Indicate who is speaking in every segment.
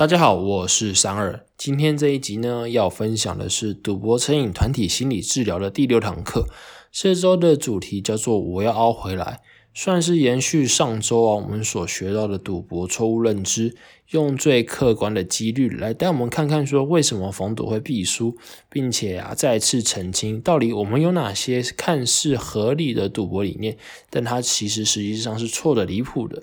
Speaker 1: 大家好，我是三二。今天这一集呢，要分享的是赌博成瘾团体心理治疗的第六堂课。这周的主题叫做“我要凹回来”，算是延续上周啊我们所学到的赌博错误认知，用最客观的几率来带我们看看说为什么逢赌会必输，并且啊再次澄清到底我们有哪些看似合理的赌博理念，但它其实实际上是错的离谱的。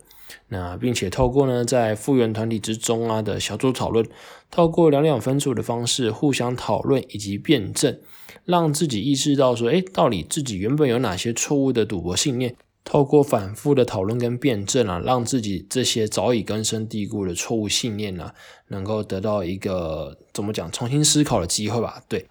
Speaker 1: 那并且透过呢，在复原团体之中啊的小组讨论，透过两两分组的方式互相讨论以及辩证，让自己意识到说，诶，到底自己原本有哪些错误的赌博信念？透过反复的讨论跟辩证啊，让自己这些早已根深蒂固的错误信念呢，能够得到一个怎么讲，重新思考的机会吧？对。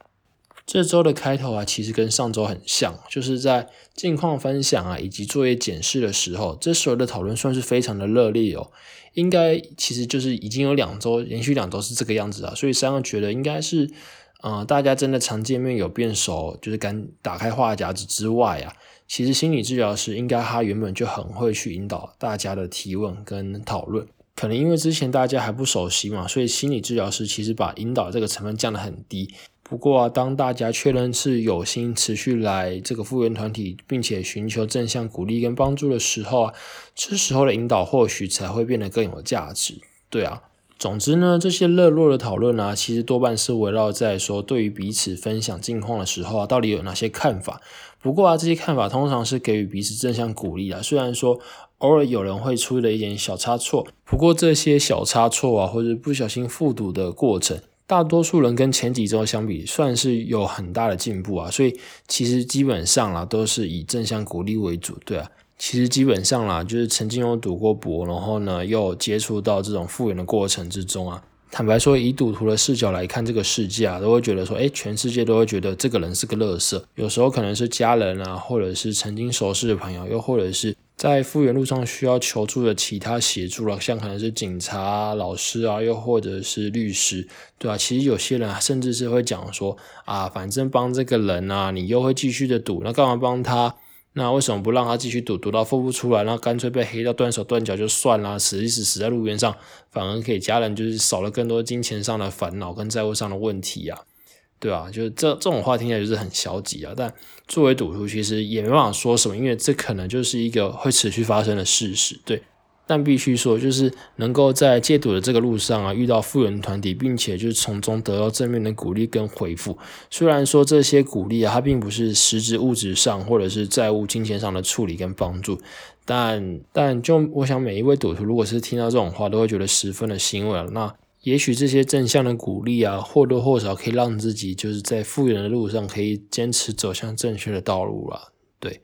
Speaker 1: 这周的开头啊，其实跟上周很像，就是在近况分享啊以及作业检视的时候，这时候的讨论算是非常的热烈哦。应该其实就是已经有两周连续两周是这个样子啊，所以三个觉得应该是，呃，大家真的常见面有变熟，就是敢打开话匣子之外啊，其实心理治疗师应该他原本就很会去引导大家的提问跟讨论，可能因为之前大家还不熟悉嘛，所以心理治疗师其实把引导这个成分降得很低。不过啊，当大家确认是有心持续来这个复原团体，并且寻求正向鼓励跟帮助的时候啊，这时候的引导或许才会变得更有价值。对啊，总之呢，这些热络的讨论啊，其实多半是围绕在说对于彼此分享近况的时候啊，到底有哪些看法。不过啊，这些看法通常是给予彼此正向鼓励啊，虽然说偶尔有人会出了一点小差错，不过这些小差错啊，或者不小心复读的过程。大多数人跟前几周相比，算是有很大的进步啊，所以其实基本上啦，都是以正向鼓励为主，对啊，其实基本上啦，就是曾经有赌过博，然后呢又接触到这种复原的过程之中啊，坦白说，以赌徒的视角来看这个世界啊，都会觉得说，哎，全世界都会觉得这个人是个乐色，有时候可能是家人啊，或者是曾经熟识的朋友，又或者是。在复原路上需要求助的其他协助了，像可能是警察、老师啊，又或者是律师，对吧？其实有些人甚至是会讲说啊，反正帮这个人啊，你又会继续的赌，那干嘛帮他？那为什么不让他继续赌，赌到付不出来，那干脆被黑到断手断脚就算了，死一死死在路边上，反而给家人就是少了更多金钱上的烦恼跟债务上的问题啊。对啊，就是这这种话听起来就是很消极啊。但作为赌徒，其实也没办法说什么，因为这可能就是一个会持续发生的事实。对，但必须说，就是能够在戒赌的这个路上啊，遇到复原团体，并且就是从中得到正面的鼓励跟回复。虽然说这些鼓励啊，它并不是实质物质上或者是债务金钱上的处理跟帮助，但但就我想，每一位赌徒如果是听到这种话，都会觉得十分的欣慰。那。也许这些正向的鼓励啊，或多或少可以让自己就是在复原的路上可以坚持走向正确的道路了。对，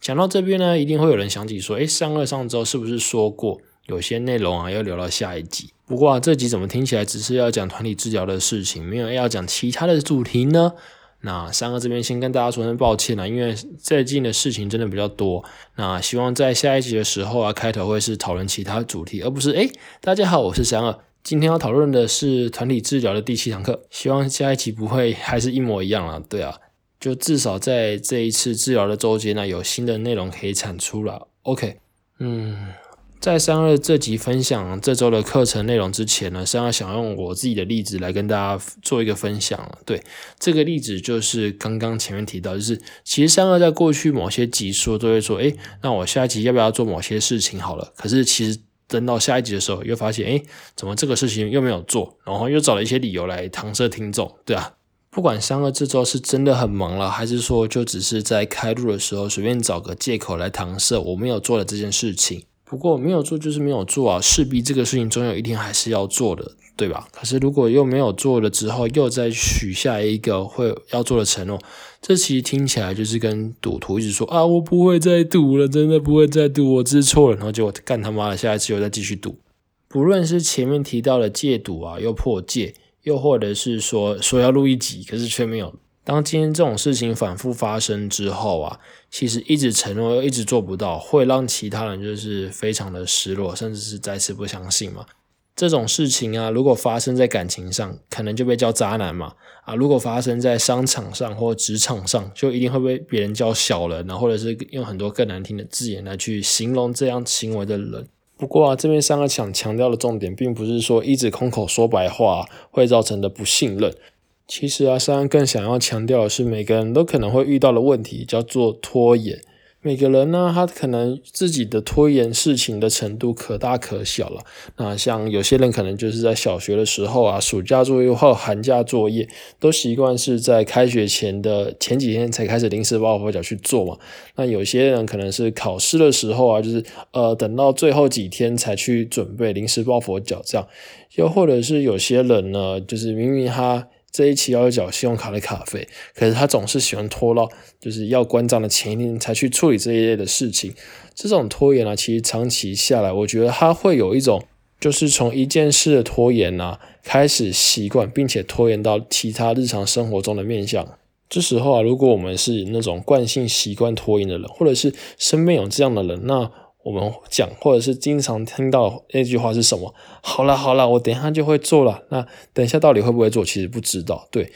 Speaker 1: 讲到这边呢，一定会有人想起说，诶，上二上周是不是说过有些内容啊要留到下一集？不过啊，这集怎么听起来只是要讲团体治疗的事情，没有要讲其他的主题呢？那三哥这边先跟大家说声抱歉了，因为最近的事情真的比较多。那希望在下一集的时候啊，开头会是讨论其他主题，而不是诶，大家好，我是三二。今天要讨论的是团体治疗的第七堂课，希望下一期不会还是一模一样了。对啊，就至少在这一次治疗的周间呢，有新的内容可以产出了。OK，嗯，在三二这集分享这周的课程内容之前呢，三二想用我自己的例子来跟大家做一个分享。对，这个例子就是刚刚前面提到，就是其实三二在过去某些集数都会说，诶，那我下一集要不要做某些事情好了？可是其实。等到下一集的时候，又发现，哎，怎么这个事情又没有做？然后又找了一些理由来搪塞听众，对啊。不管三二这周是真的很忙了，还是说就只是在开录的时候随便找个借口来搪塞我没有做的这件事情。不过没有做就是没有做啊，势必这个事情总有一天还是要做的。对吧？可是如果又没有做了之后，又再许下一个会要做的承诺，这其实听起来就是跟赌徒一直说啊，我不会再赌了，真的不会再赌，我知错了，然后结果干他妈的，下一次又再继续赌。不论是前面提到的戒赌啊，又破戒，又或者是说说要录一集，可是却没有。当今天这种事情反复发生之后啊，其实一直承诺又一直做不到，会让其他人就是非常的失落，甚至是再次不相信嘛。这种事情啊，如果发生在感情上，可能就被叫渣男嘛。啊，如果发生在商场上或职场上，就一定会被别人叫小人，啊，或者是用很多更难听的字眼来去形容这样行为的人。不过啊，这边三个想强调的重点，并不是说一直空口说白话会造成的不信任。其实啊，三更想要强调的是，每个人都可能会遇到的问题，叫做拖延。每个人呢，他可能自己的拖延事情的程度可大可小了。那像有些人可能就是在小学的时候啊，暑假作业或寒假作业，都习惯是在开学前的前几天才开始临时抱佛脚去做嘛。那有些人可能是考试的时候啊，就是呃等到最后几天才去准备临时抱佛脚这样。又或者是有些人呢，就是明明他。这一期要缴信用卡的卡费，可是他总是喜欢拖到就是要关账的前一天才去处理这一类的事情。这种拖延啊，其实长期下来，我觉得他会有一种，就是从一件事的拖延啊开始习惯，并且拖延到其他日常生活中的面向。这时候啊，如果我们是那种惯性习惯拖延的人，或者是身边有这样的人，那我们讲，或者是经常听到那句话是什么？好了好了，我等一下就会做了。那等一下到底会不会做？其实不知道。对，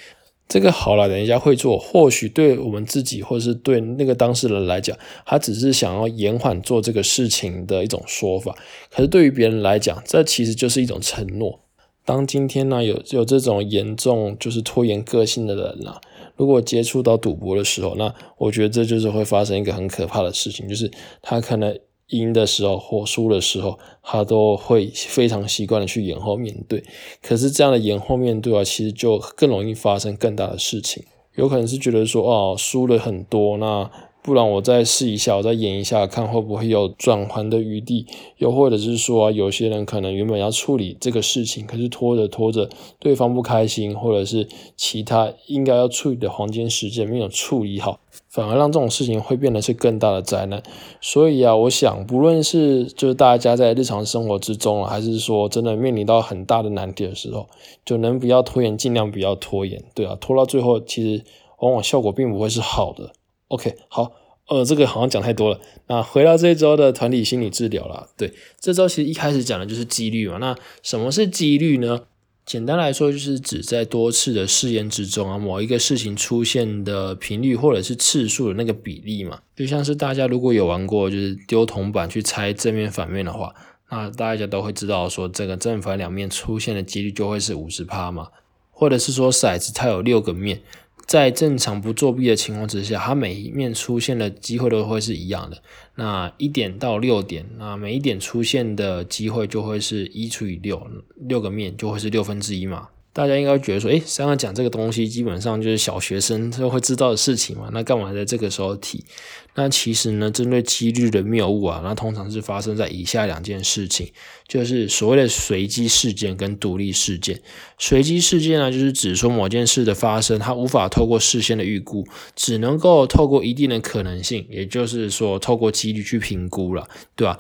Speaker 1: 这个好了，等一下会做，或许对我们自己，或者是对那个当事人来讲，他只是想要延缓做这个事情的一种说法。可是对于别人来讲，这其实就是一种承诺。当今天呢，有有这种严重就是拖延个性的人啊，如果接触到赌博的时候，那我觉得这就是会发生一个很可怕的事情，就是他可能。赢的时候或输的时候，他都会非常习惯的去延后面对。可是这样的延后面对啊，其实就更容易发生更大的事情。有可能是觉得说，哦，输了很多，那不然我再试一下，我再演一下，看会不会有转还的余地。又或者是说，有些人可能原本要处理这个事情，可是拖着拖着，对方不开心，或者是其他应该要处理的黄金时间没有处理好。反而让这种事情会变得是更大的灾难，所以啊，我想不论是就是大家在日常生活之中啊，还是说真的面临到很大的难题的时候，就能不要拖延，尽量不要拖延，对啊，拖到最后其实往往效果并不会是好的。OK，好，呃，这个好像讲太多了，那回到这周的团体心理治疗了，对，这周其实一开始讲的就是几率嘛，那什么是几率呢？简单来说，就是指在多次的试验之中啊，某一个事情出现的频率或者是次数的那个比例嘛。就像是大家如果有玩过，就是丢铜板去猜正面反面的话，那大家都会知道说，这个正反两面出现的几率就会是五十趴嘛。或者是说骰子它有六个面。在正常不作弊的情况之下，它每一面出现的机会都会是一样的。那一点到六点，那每一点出现的机会就会是一除以六，六个面就会是六分之一嘛。大家应该觉得说，诶，刚刚讲这个东西基本上就是小学生都会知道的事情嘛，那干嘛在这个时候提？那其实呢，针对几率的谬误啊，那通常是发生在以下两件事情，就是所谓的随机事件跟独立事件。随机事件呢，就是指说某件事的发生，它无法透过事先的预估，只能够透过一定的可能性，也就是说透过几率去评估了，对吧？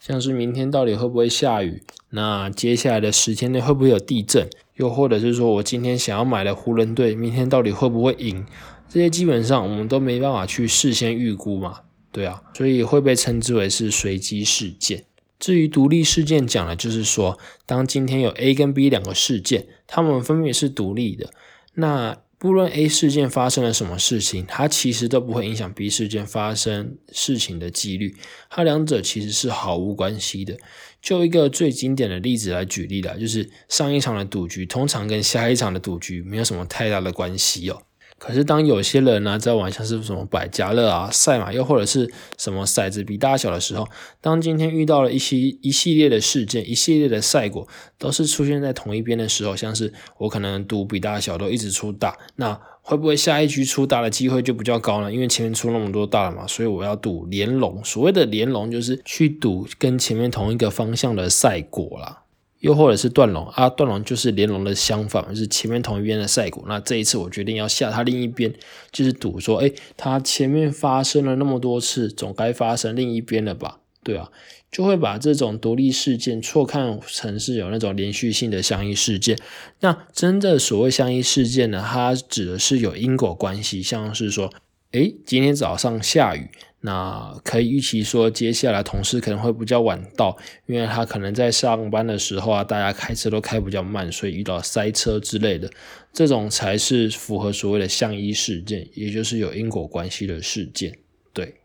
Speaker 1: 像是明天到底会不会下雨？那接下来的十天内会不会有地震？又或者是说我今天想要买的湖人队，明天到底会不会赢？这些基本上我们都没办法去事先预估嘛，对啊，所以会被称之为是随机事件。至于独立事件，讲的就是说，当今天有 A 跟 B 两个事件，它们分别是独立的，那。不论 A 事件发生了什么事情，它其实都不会影响 B 事件发生事情的几率，它两者其实是毫无关系的。就一个最经典的例子来举例啦，就是上一场的赌局通常跟下一场的赌局没有什么太大的关系哦。可是，当有些人呢在玩像是什么百家乐啊、赛马，又或者是什么骰子比大小的时候，当今天遇到了一些一系列的事件、一系列的赛果，都是出现在同一边的时候，像是我可能赌比大小都一直出大，那会不会下一局出大的机会就比较高呢？因为前面出那么多大了嘛，所以我要赌连龙。所谓的连龙就是去赌跟前面同一个方向的赛果啦。又或者是断龙啊，断龙就是连龙的相反，就是前面同一边的赛果。那这一次我决定要下它另一边，就是赌说，哎，它前面发生了那么多次，总该发生另一边了吧？对啊，就会把这种独立事件错看成是有那种连续性的相依事件。那真的所谓相依事件呢，它指的是有因果关系，像是说，哎，今天早上下雨。那可以预期说，接下来同事可能会比较晚到，因为他可能在上班的时候啊，大家开车都开比较慢，所以遇到塞车之类的，这种才是符合所谓的相依事件，也就是有因果关系的事件。对，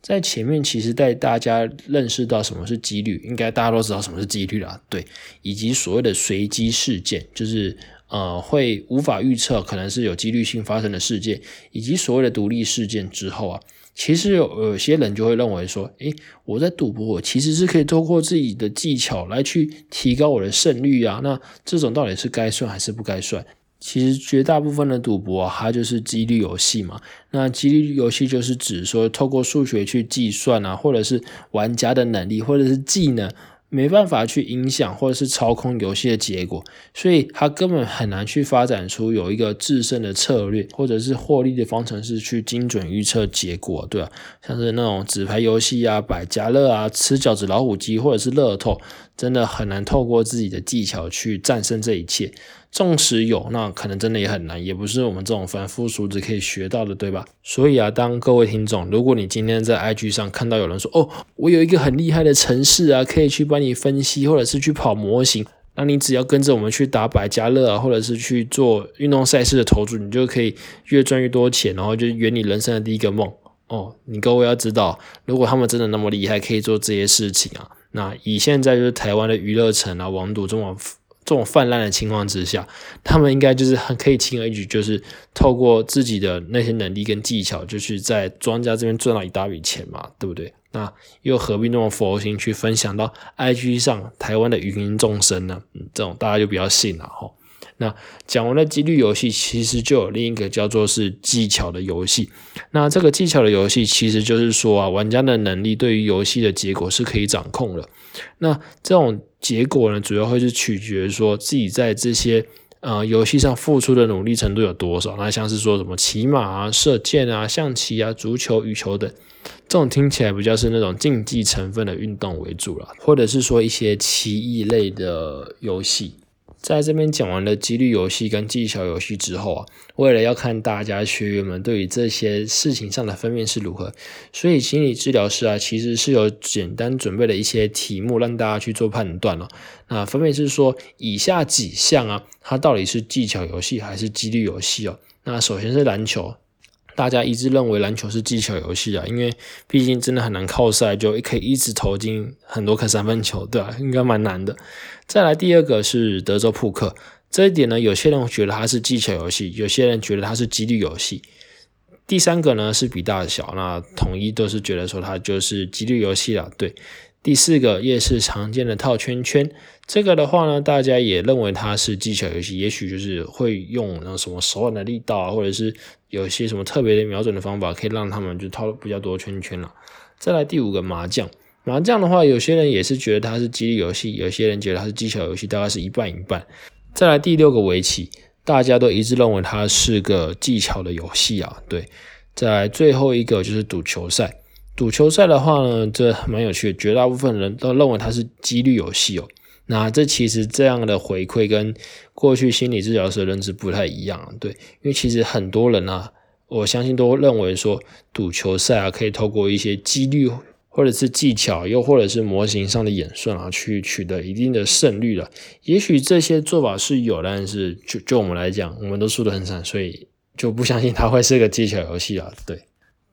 Speaker 1: 在前面其实带大家认识到什么是几率，应该大家都知道什么是几率啦，对，以及所谓的随机事件，就是呃会无法预测，可能是有几率性发生的事件，以及所谓的独立事件之后啊，其实有有些人就会认为说，诶，我在赌博，我其实是可以透过自己的技巧来去提高我的胜率啊，那这种到底是该算还是不该算？其实绝大部分的赌博，它就是几率游戏嘛。那几率游戏就是指说，透过数学去计算啊，或者是玩家的能力或者是技能，没办法去影响或者是操控游戏的结果，所以他根本很难去发展出有一个制胜的策略，或者是获利的方程式去精准预测结果，对吧？像是那种纸牌游戏啊、百家乐啊、吃饺子老虎机或者是乐透，真的很难透过自己的技巧去战胜这一切。纵使有，那可能真的也很难，也不是我们这种凡夫俗子可以学到的，对吧？所以啊，当各位听众，如果你今天在 IG 上看到有人说，哦，我有一个很厉害的城市啊，可以去帮你分析，或者是去跑模型，那你只要跟着我们去打百家乐啊，或者是去做运动赛事的投注，你就可以越赚越多钱，然后就圆你人生的第一个梦哦。你各位要知道，如果他们真的那么厉害，可以做这些事情啊，那以现在就是台湾的娱乐城啊，网赌这么。这种泛滥的情况之下，他们应该就是很可以轻而易举，就是透过自己的那些能力跟技巧，就是在庄家这边赚到一大笔钱嘛，对不对？那又何必那么佛心去分享到 IG 上台湾的芸芸众生呢？嗯，这种大家就比较信了哈。那讲完了几率游戏，其实就有另一个叫做是技巧的游戏。那这个技巧的游戏，其实就是说啊，玩家的能力对于游戏的结果是可以掌控的。那这种结果呢，主要会是取决说自己在这些呃游戏上付出的努力程度有多少。那像是说什么骑马啊、射箭啊、象棋啊、足球、羽球等，这种听起来比较是那种竞技成分的运动为主了，或者是说一些棋艺类的游戏。在这边讲完了几率游戏跟技巧游戏之后啊，为了要看大家学员们对于这些事情上的分辨是如何，所以心理治疗师啊其实是有简单准备了一些题目让大家去做判断了。那分别是说以下几项啊，它到底是技巧游戏还是几率游戏哦？那首先是篮球。大家一致认为篮球是技巧游戏啊，因为毕竟真的很难靠赛就可以一直投进很多颗三分球，对吧？应该蛮难的。再来第二个是德州扑克，这一点呢，有些人觉得它是技巧游戏，有些人觉得它是几率游戏。第三个呢是比大小，那统一都是觉得说它就是几率游戏了，对。第四个夜市常见的套圈圈，这个的话呢，大家也认为它是技巧游戏，也许就是会用那什么手腕的力道啊，或者是有些什么特别的瞄准的方法，可以让他们就套比较多圈圈了。再来第五个麻将，麻将的话，有些人也是觉得它是几率游戏，有些人觉得它是技巧游戏，大概是一半一半。再来第六个围棋，大家都一致认为它是个技巧的游戏啊，对。再来最后一个就是赌球赛。赌球赛的话呢，这蛮有趣的，绝大部分人都认为它是几率游戏哦。那这其实这样的回馈跟过去心理治疗师的认知不太一样，对，因为其实很多人啊，我相信都认为说赌球赛啊，可以透过一些几率或者是技巧，又或者是模型上的演算啊，去取得一定的胜率了。也许这些做法是有，但是就就我们来讲，我们都输得很惨，所以就不相信它会是个技巧游戏啊，对。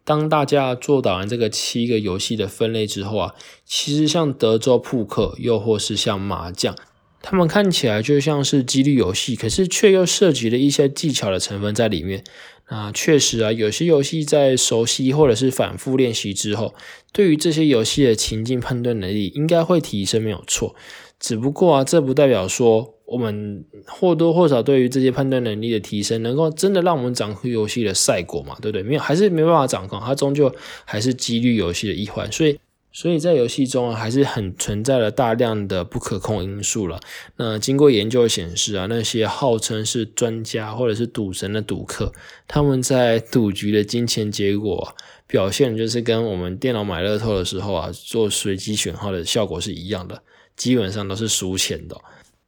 Speaker 1: 当大家做到完这个七个游戏的分类之后啊，其实像德州扑克，又或是像麻将，他们看起来就像是几率游戏，可是却又涉及了一些技巧的成分在里面。那确实啊，有些游戏在熟悉或者是反复练习之后，对于这些游戏的情境判断能力应该会提升，没有错。只不过啊，这不代表说。我们或多或少对于这些判断能力的提升，能够真的让我们掌控游戏的赛果嘛？对不对？没有，还是没办法掌控，它终究还是几率游戏的一环。所以，所以在游戏中啊，还是很存在了大量的不可控因素了。那经过研究显示啊，那些号称是专家或者是赌神的赌客，他们在赌局的金钱结果表现，就是跟我们电脑买乐透的时候啊，做随机选号的效果是一样的，基本上都是输钱的。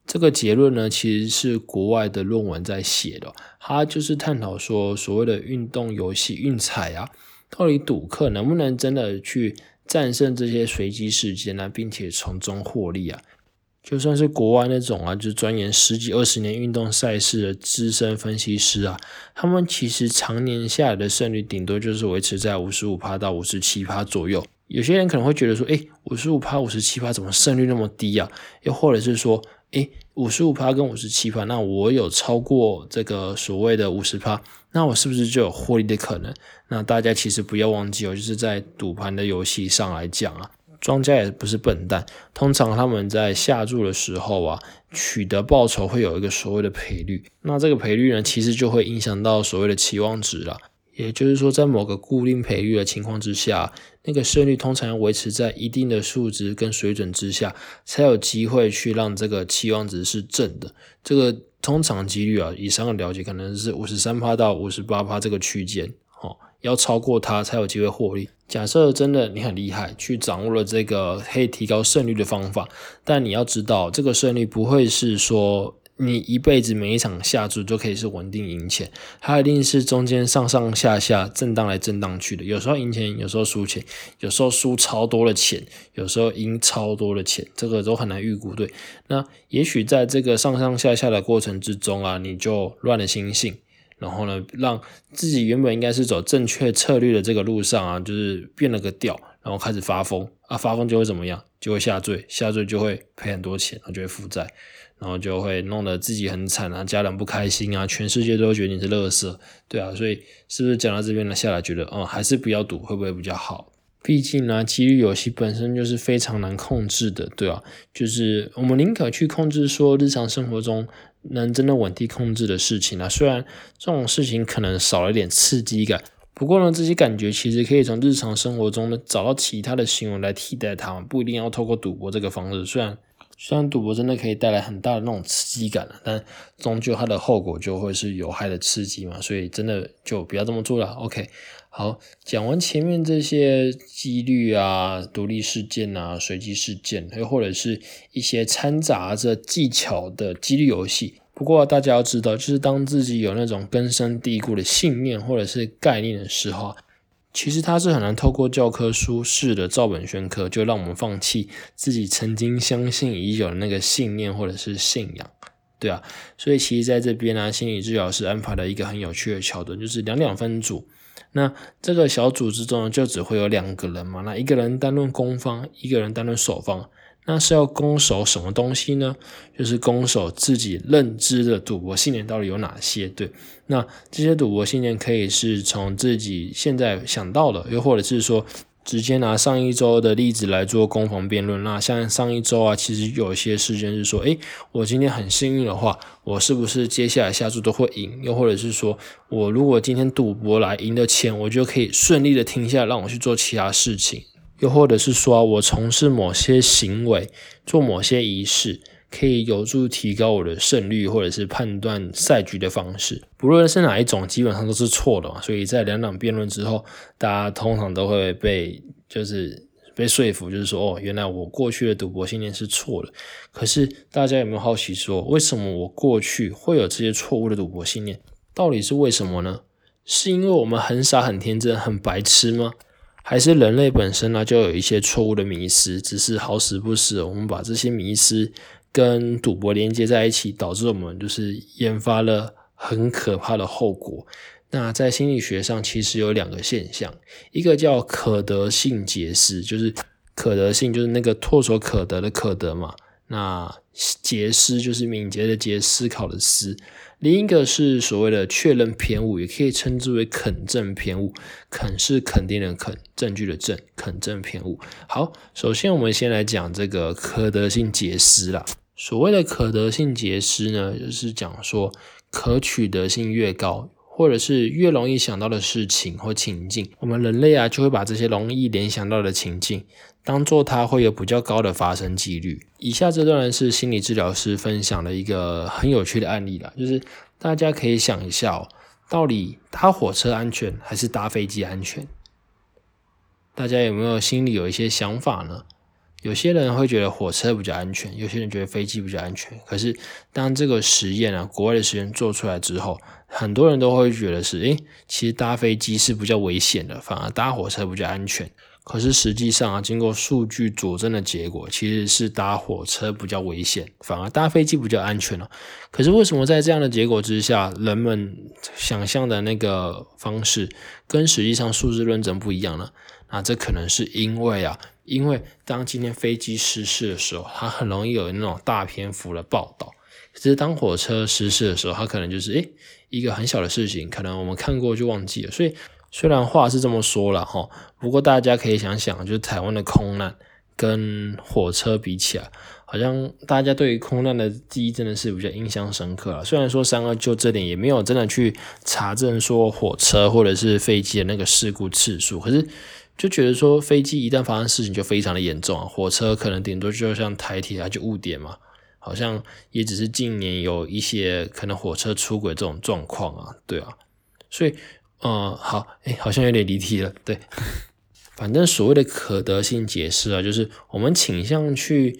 Speaker 1: 这个结论呢，其实是国外的论文在写的，它就是探讨说，所谓的运动游戏运彩啊，到底赌客能不能真的去战胜这些随机事件呢，并且从中获利啊？就算是国外那种啊，就钻研十几二十年运动赛事的资深分析师啊，他们其实常年下来的胜率顶多就是维持在五十五趴到五十七趴左右。有些人可能会觉得说，哎，五十五趴、五十七趴怎么胜率那么低啊？又或者是说，哎，五十五趴跟五十七趴，那我有超过这个所谓的五十趴，那我是不是就有获利的可能？那大家其实不要忘记哦，就是在赌盘的游戏上来讲啊。庄家也不是笨蛋，通常他们在下注的时候啊，取得报酬会有一个所谓的赔率，那这个赔率呢，其实就会影响到所谓的期望值了。也就是说，在某个固定赔率的情况之下，那个胜率通常要维持在一定的数值跟水准之下，才有机会去让这个期望值是正的。这个通常几率啊，以上的了解可能是五十三趴到五十八趴这个区间，哦，要超过它才有机会获利。假设真的你很厉害，去掌握了这个可以提高胜率的方法，但你要知道，这个胜率不会是说你一辈子每一场下注就可以是稳定赢钱，它一定是中间上上下下震荡来震荡去的，有时候赢钱，有时候输钱，有时候输超多的钱，有时候赢超多的钱，这个都很难预估。对，那也许在这个上上下下的过程之中啊，你就乱了心性。然后呢，让自己原本应该是走正确策略的这个路上啊，就是变了个调，然后开始发疯啊，发疯就会怎么样？就会下坠，下坠就会赔很多钱，然后就会负债，然后就会弄得自己很惨啊，家人不开心啊，全世界都觉得你是乐色，对啊，所以是不是讲到这边呢？下来觉得，嗯，还是不要赌，会不会比较好？毕竟呢，几率游戏本身就是非常难控制的，对啊，就是我们宁可去控制说日常生活中。能真的稳定控制的事情啊，虽然这种事情可能少了一点刺激感，不过呢，这些感觉其实可以从日常生活中呢找到其他的行为来替代它，不一定要透过赌博这个方式。虽然虽然赌博真的可以带来很大的那种刺激感了但终究它的后果就会是有害的刺激嘛，所以真的就不要这么做了。OK，好，讲完前面这些几率啊、独立事件啊、随机事件，又或者是一些掺杂着技巧的几率游戏。不过大家要知道，就是当自己有那种根深蒂固的信念或者是概念的时候。其实他是很难透过教科书式的照本宣科，就让我们放弃自己曾经相信已久的那个信念或者是信仰，对啊。所以其实在这边呢，心理治疗师安排了一个很有趣的桥段，就是两两分组。那这个小组之中就只会有两个人嘛，那一个人担任攻方，一个人担任守方。那是要攻守什么东西呢？就是攻守自己认知的赌博信念到底有哪些？对，那这些赌博信念可以是从自己现在想到的，又或者是说直接拿上一周的例子来做攻防辩论。那像上一周啊，其实有一些事件是说，诶，我今天很幸运的话，我是不是接下来下注都会赢？又或者是说我如果今天赌博来赢的钱，我就可以顺利的停下来，让我去做其他事情。又或者是说，我从事某些行为，做某些仪式，可以有助提高我的胜率，或者是判断赛局的方式。不论是哪一种，基本上都是错的嘛。所以在两党辩论之后，大家通常都会被就是被说服，就是说，哦，原来我过去的赌博信念是错的。可是大家有没有好奇说，为什么我过去会有这些错误的赌博信念？到底是为什么呢？是因为我们很傻、很天真、很白痴吗？还是人类本身呢，就有一些错误的迷失，只是好死不死，我们把这些迷失跟赌博连接在一起，导致我们就是研发了很可怕的后果。那在心理学上，其实有两个现象，一个叫可得性结失，就是可得性就是那个唾手可得的可得嘛。那结思就是敏捷的捷，思考的思。另一个是所谓的确认偏误，也可以称之为肯证偏误。肯是肯定的肯，证据的证，肯证偏误。好，首先我们先来讲这个可得性解释啦。所谓的可得性结思呢，就是讲说可取得性越高。或者是越容易想到的事情或情境，我们人类啊就会把这些容易联想到的情境，当做它会有比较高的发生几率。以下这段是心理治疗师分享的一个很有趣的案例啦，就是大家可以想一下哦，到底搭火车安全还是搭飞机安全？大家有没有心里有一些想法呢？有些人会觉得火车比较安全，有些人觉得飞机比较安全。可是当这个实验啊，国外的实验做出来之后，很多人都会觉得是，诶，其实搭飞机是比较危险的，反而搭火车比较安全。可是实际上啊，经过数据佐证的结果，其实是搭火车比较危险，反而搭飞机比较安全了。可是为什么在这样的结果之下，人们想象的那个方式跟实际上数字论证不一样呢？那这可能是因为啊，因为当今天飞机失事的时候，它很容易有那种大篇幅的报道。可是当火车失事的时候，它可能就是诶一个很小的事情，可能我们看过就忘记了，所以。虽然话是这么说了哈，不过大家可以想想，就是台湾的空难跟火车比起来，好像大家对于空难的记忆真的是比较印象深刻了。虽然说三二就这点也没有真的去查证说火车或者是飞机的那个事故次数，可是就觉得说飞机一旦发生事情就非常的严重啊，火车可能顶多就像台铁啊就误点嘛，好像也只是近年有一些可能火车出轨这种状况啊，对啊，所以。嗯，好，哎，好像有点离题了。对，反正所谓的可得性解释啊，就是我们倾向去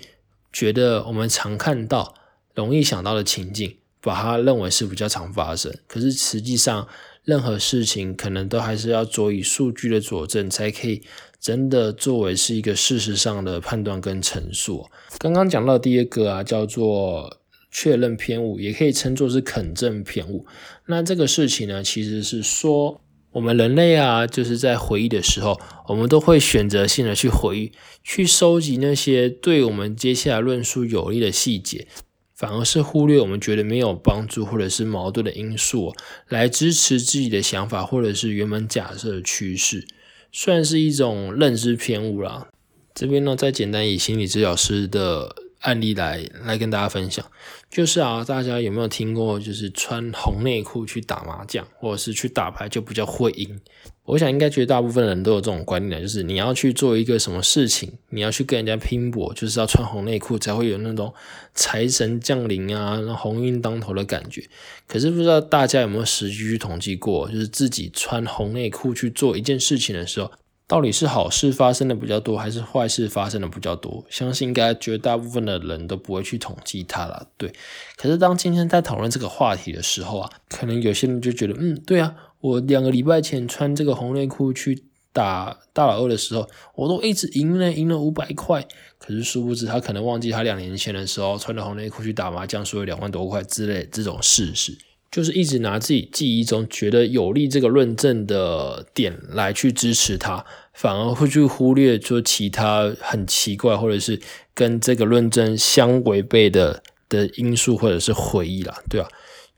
Speaker 1: 觉得我们常看到、容易想到的情境，把它认为是比较常发生。可是实际上，任何事情可能都还是要佐以数据的佐证，才可以真的作为是一个事实上的判断跟陈述。刚刚讲到第二个啊，叫做。确认偏误也可以称作是肯正偏误。那这个事情呢，其实是说我们人类啊，就是在回忆的时候，我们都会选择性的去回忆，去收集那些对我们接下来论述有利的细节，反而是忽略我们觉得没有帮助或者是矛盾的因素，来支持自己的想法或者是原本假设的趋势，算是一种认知偏误啦。这边呢，再简单以心理治疗师的。案例来来跟大家分享，就是啊，大家有没有听过，就是穿红内裤去打麻将，或者是去打牌就比较会赢？我想应该绝大部分人都有这种观念，就是你要去做一个什么事情，你要去跟人家拼搏，就是要穿红内裤才会有那种财神降临啊，那鸿运当头的感觉。可是不知道大家有没有实际去统计过，就是自己穿红内裤去做一件事情的时候。到底是好事发生的比较多，还是坏事发生的比较多？相信应该绝大部分的人都不会去统计它了。对，可是当今天在讨论这个话题的时候啊，可能有些人就觉得，嗯，对啊，我两个礼拜前穿这个红内裤去打大老二的时候，我都一直赢了，赢了五百块。可是殊不知，他可能忘记他两年前的时候穿着红内裤去打麻将，输了两万多块之类这种事实。就是一直拿自己记忆中觉得有利这个论证的点来去支持它，反而会去忽略说其他很奇怪或者是跟这个论证相违背的的因素或者是回忆啦，对吧？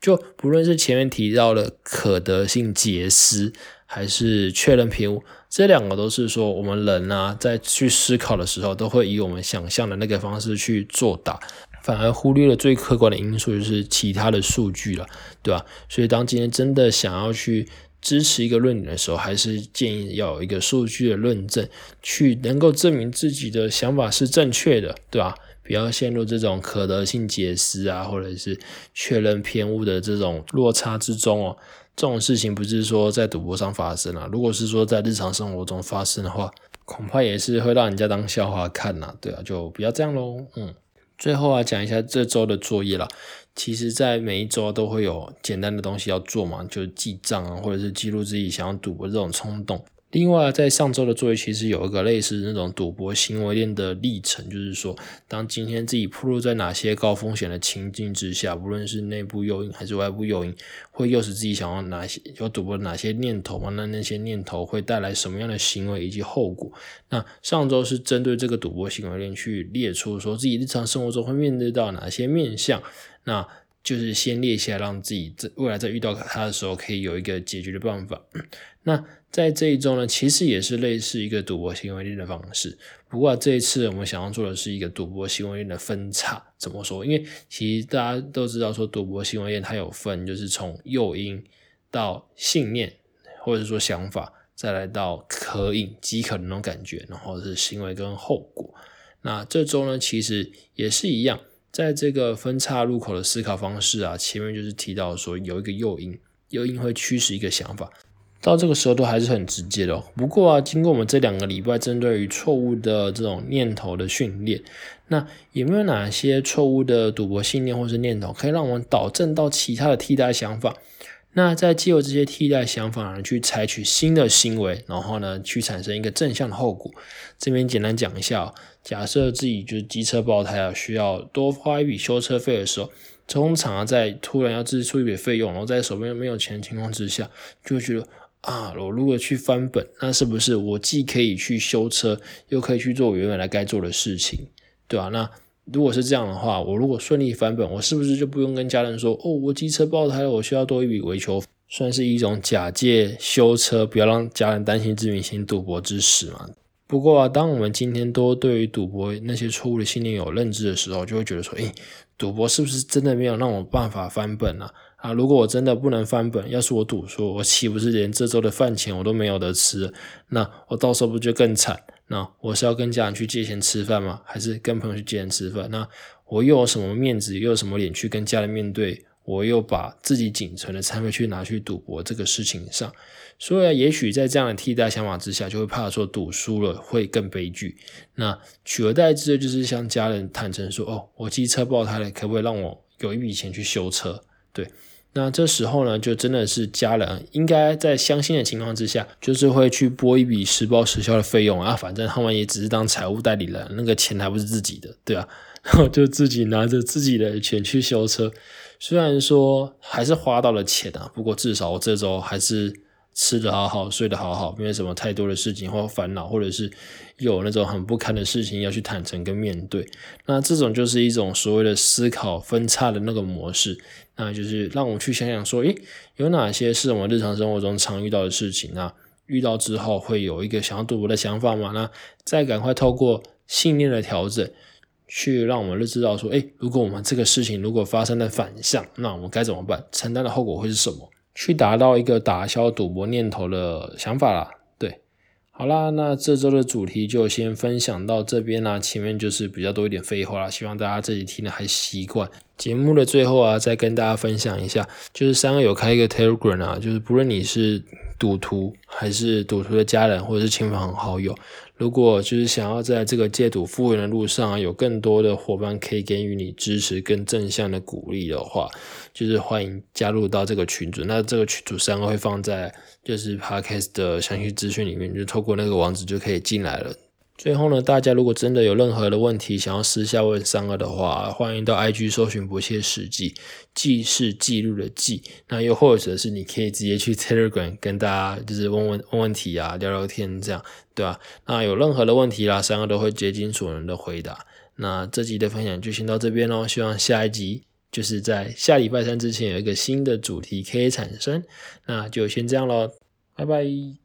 Speaker 1: 就不论是前面提到的可得性解释，还是确认偏误，这两个都是说我们人啊在去思考的时候，都会以我们想象的那个方式去作答。反而忽略了最客观的因素，就是其他的数据了，对吧？所以当今天真的想要去支持一个论点的时候，还是建议要有一个数据的论证，去能够证明自己的想法是正确的，对吧？不要陷入这种可得性解释啊，或者是确认偏误的这种落差之中哦。这种事情不是说在赌博上发生啊，如果是说在日常生活中发生的话，恐怕也是会让人家当笑话看呐，对啊，就不要这样喽，嗯。最后啊，讲一下这周的作业了。其实，在每一周都会有简单的东西要做嘛，就记账啊，或者是记录自己想要赌博这种冲动。另外，在上周的作业其实有一个类似那种赌博行为链的历程，就是说，当今天自己暴露在哪些高风险的情境之下，无论是内部诱因还是外部诱因，会诱使自己想要哪些有赌博哪些念头吗？那那些念头会带来什么样的行为以及后果？那上周是针对这个赌博行为链去列出，说自己日常生活中会面对到哪些面向，那就是先列下，让自己在未来在遇到它的时候，可以有一个解决的办法。那在这一周呢，其实也是类似一个赌博行为链的方式。不过这一次我们想要做的是一个赌博行为链的分叉。怎么说？因为其实大家都知道，说赌博行为链它有分，就是从诱因到信念，或者说想法，再来到可引即可的那种感觉，然后是行为跟后果。那这周呢，其实也是一样，在这个分叉路口的思考方式啊，前面就是提到说有一个诱因，诱因会驱使一个想法。到这个时候都还是很直接的。哦不过啊，经过我们这两个礼拜针对于错误的这种念头的训练，那有没有哪些错误的赌博信念或是念头，可以让我们导正到其他的替代想法？那在借由这些替代想法呢，去采取新的行为，然后呢，去产生一个正向的后果。这边简单讲一下，假设自己就是机车爆胎啊，需要多花一笔修车费的时候，通常，在突然要支出一笔费用，然后在手边没有钱的情况之下，就觉得啊，我如果去翻本，那是不是我既可以去修车，又可以去做我原本来该做的事情，对吧？那如果是这样的话，我如果顺利翻本，我是不是就不用跟家人说哦，我机车爆胎了，我需要多一笔维修，算是一种假借修车，不要让家人担心之名行赌博之实嘛？不过啊，当我们今天都对于赌博那些错误的信念有认知的时候，就会觉得说，诶，赌博是不是真的没有让我办法翻本啊？啊，如果我真的不能翻本，要是我赌输，我岂不是连这周的饭钱我都没有得吃？那我到时候不就更惨？那我是要跟家人去借钱吃饭吗？还是跟朋友去借钱吃饭？那我又有什么面子，又有什么脸去跟家人面对？我又把自己仅存的餐费去拿去赌博这个事情上，所以啊，也许在这样的替代想法之下，就会怕说赌输了会更悲剧。那取而代之的就是向家人坦诚说：“哦，我机车爆胎了，可不可以让我有一笔钱去修车？”对。那这时候呢，就真的是家人应该在相信的情况之下，就是会去拨一笔实报实销的费用啊，反正他们也只是当财务代理人，那个钱还不是自己的，对吧，然后就自己拿着自己的钱去修车，虽然说还是花到了钱啊，不过至少我这周还是。吃得好好，睡得好好，没有什么太多的事情或烦恼，或者是有那种很不堪的事情要去坦诚跟面对。那这种就是一种所谓的思考分叉的那个模式，那就是让我们去想想说，诶，有哪些是我们日常生活中常遇到的事情？那遇到之后会有一个想要赌博的想法吗？那再赶快透过信念的调整，去让我们知道说，诶，如果我们这个事情如果发生了反向，那我们该怎么办？承担的后果会是什么？去达到一个打消赌博念头的想法啦。对，好啦，那这周的主题就先分享到这边啦。前面就是比较多一点废话啦，希望大家这几听的还习惯。节目的最后啊，再跟大家分享一下，就是三个有开一个 Telegram 啊，就是不论你是赌徒还是赌徒的家人或者是亲朋好友。如果就是想要在这个戒赌复原的路上有更多的伙伴可以给予你支持跟正向的鼓励的话，就是欢迎加入到这个群组。那这个群组三个会放在就是 podcast 的详细资讯里面，就透过那个网址就可以进来了。最后呢，大家如果真的有任何的问题想要私下问三二的话，欢迎到 IG 搜寻不切实际，记是记录的记。那又或者是你可以直接去 Telegram 跟大家就是问问问问题啊，聊聊天这样，对吧？那有任何的问题啦，三二都会竭尽所能的回答。那这集的分享就先到这边喽，希望下一集就是在下礼拜三之前有一个新的主题可以产生。那就先这样喽，拜拜。